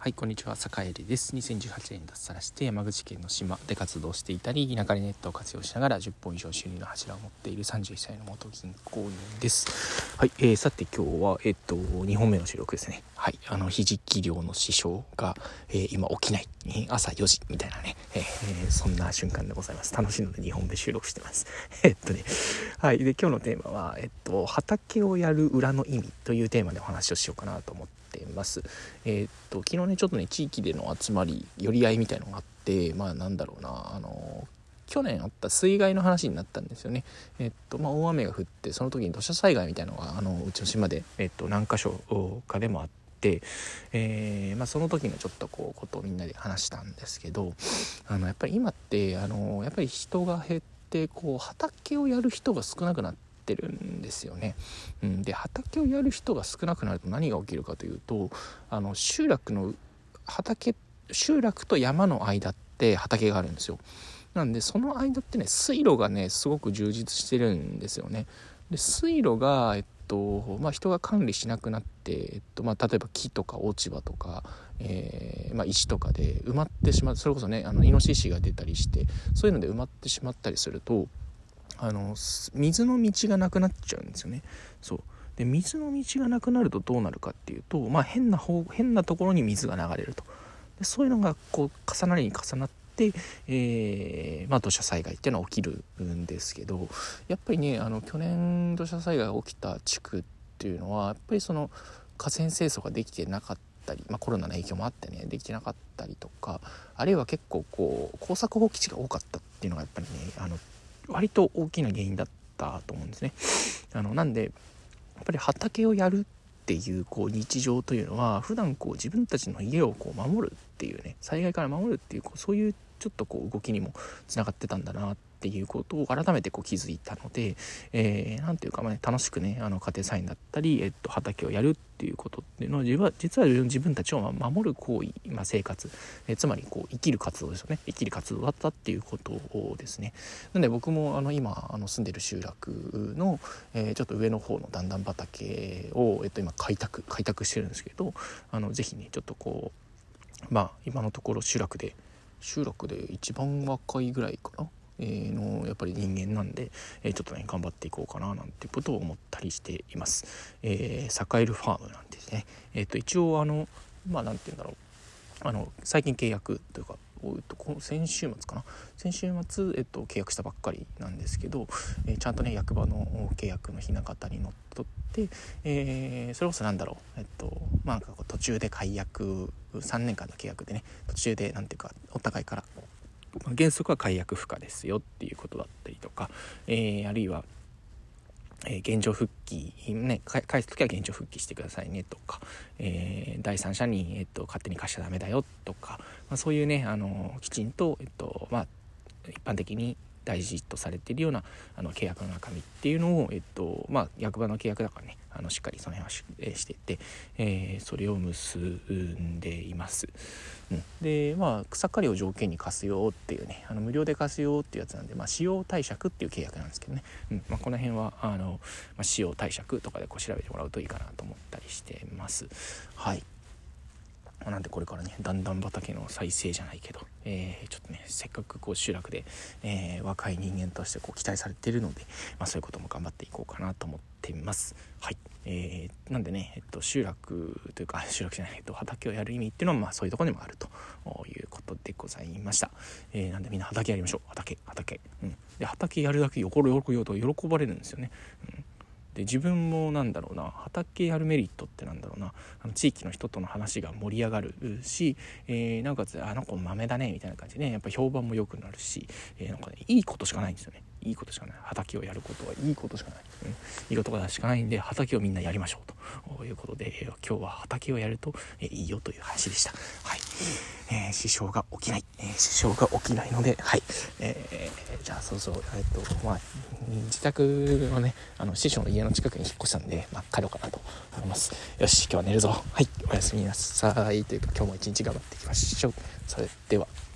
はい、こんにちは、坂入です。2018年脱サラして山口県の島で活動していたり、田舎でネットを活用しながら10本以上収入の柱を持っている31歳の元銀行員です。はい、えー、さて今日は、えっと、2本目の収録ですね。はい、あの、ひじき漁の師匠が、えー、今起きない、朝4時みたいなね、えー、そんな瞬間でございます。楽しいので2本目収録してます。えっとね、はい、で、今日のテーマは、えっと、畑をやる裏の意味というテーマでお話をしようかなと思ってます。えー、っと昨日ねちょっとね地域での集まり寄り合いみたいのがあってまあなんだろうなあの去年あった水害の話になったんですよね。えっとまあ、大雨が降ってその時に土砂災害みたいのがあのうちの島で、えっと、何箇所かでもあって。えー、まあ、その時のちょっとこうことをみんなで話したんですけどあのやっぱり今ってあのやっぱり人が減ってこう畑をやる人が少なくなってってるんですよね。うん、で畑をやる人が少なくなると何が起きるかというとあの集落の畑集落と山の間って畑があるんですよ。なんでその間ってね水路がねすごく充実してるんですよね。で水路が、えっとまあ、人が管理しなくなって、えっとまあ、例えば木とか落ち葉とか、えー、まあ、石とかで埋まってしまうそれこそねあのイノシシが出たりしてそういうので埋まってしまったりするとあの水の道がなくなっちゃうんですよね。そう。で水の道がなくなるとどうなるかっていうと、まあ、変な方変なところに水が流れると。でそういうのがこう重なりに重なって、えー、まあ、土砂災害っていうのは起きるんですけどやっぱりねあの去年土砂災害が起きた地区っていうのはやっぱりその河川清掃ができてなかったり、まあ、コロナの影響もあってねできてなかったりとかあるいは結構こう耕作放棄地が多かったっていうのがやっぱりねあの割と大きな原因だったと思うんですね。あのなんでやっぱり畑をやるっていうこう日常というのは普段こう自分たちの家をこう守るっていうね災害から守るっていうこうそういうちょっとこう動きにもつながってたんだなっていうことを改めてこう気づいたので何、えー、て言うか、まあね、楽しくねあの家庭菜園だったり、えっと、畑をやるっていうことっていうのは実は自分たちを守る行為、まあ、生活、えー、つまりこう生きる活動ですよね。生きる活動だったっていうことをですね。なので僕もあの今あの住んでる集落の、えー、ちょっと上の方の段々畑を、えっと、今開拓開拓してるんですけどあのぜひねちょっとこうまあ今のところ集落で集落で一番若いぐらいかな、のやっぱり人間なんで、え、ちょっとね頑張っていこうかななんていうことを思ったりしています。えー、栄えるファームなんですね。えっ、と一応あのまあなんて言うんだろうあの最近契約というか先週末かな先週末、えっと、契約したばっかりなんですけど、えー、ちゃんとね役場の契約のひな形にのっとって、えー、それこそなんだろう、えっとまあ、なんかこう途中で解約3年間の契約でね途中で何ていうかお互いからま原則は解約不可ですよっていうことだったりとか、えー、あるいはえー、現状復帰、ね、返す時は現状復帰してくださいねとか、えー、第三者に、えっと、勝手に貸しちゃダメだよとか、まあ、そういうね、あのきちんと、えっとまあ、一般的に大事とされているようなあの契約の中身っていうのを、えっとまあ、役場の契約だからねあのしっかりその辺はし、えしていて、えー、それを結んでいます。うん、でまあ草刈りを条件に貸すよっていうねあの無料で貸すよっていうやつなんで、まあ、使用貸借っていう契約なんですけどね、うんまあ、この辺はあの、まあ、使用貸借とかでこう調べてもらうといいかなと思ったりしてます。はいなんでこれからねだんだん畑の再生じゃないけど、えー、ちょっとねせっかくこう集落で、えー、若い人間としてこう期待されてるので、まあ、そういうことも頑張っていこうかなと思っています。はいえー、なんでね、えっと、集落というか 集落じゃない、えっと、畑をやる意味っていうのは、まあ、そういうとこにもあるということでございました。え、なんでみんな畑やりましょう畑畑、うん、で畑やるだけ喜ぶよと喜ばれるんですよね。うんで自分もなんだろうな畑やるメリットってなんだろうなあの地域の人との話が盛り上がるし、えー、なおかつあの子豆だねみたいな感じでねやっぱ評判も良くなるし、えー、なんかねいいことしかないんですよね。いいことしかない。畑をやることはいいことしかない、うん、いいことしかないんで畑をみんなやりましょうということで、えー、今日は畑をやると、えー、いいよという話でした。はい、えー、師匠が起きない、えー、師匠が起きないのではい、えー、じゃあそうそうえっとまあ自宅はねあの師匠の家の近くに引っ越したんで、まあ、帰ろうかなと思います。よし今日は寝るぞ。はい。おやすみなさい。というか今日も一日頑張っていきましょう。それでは。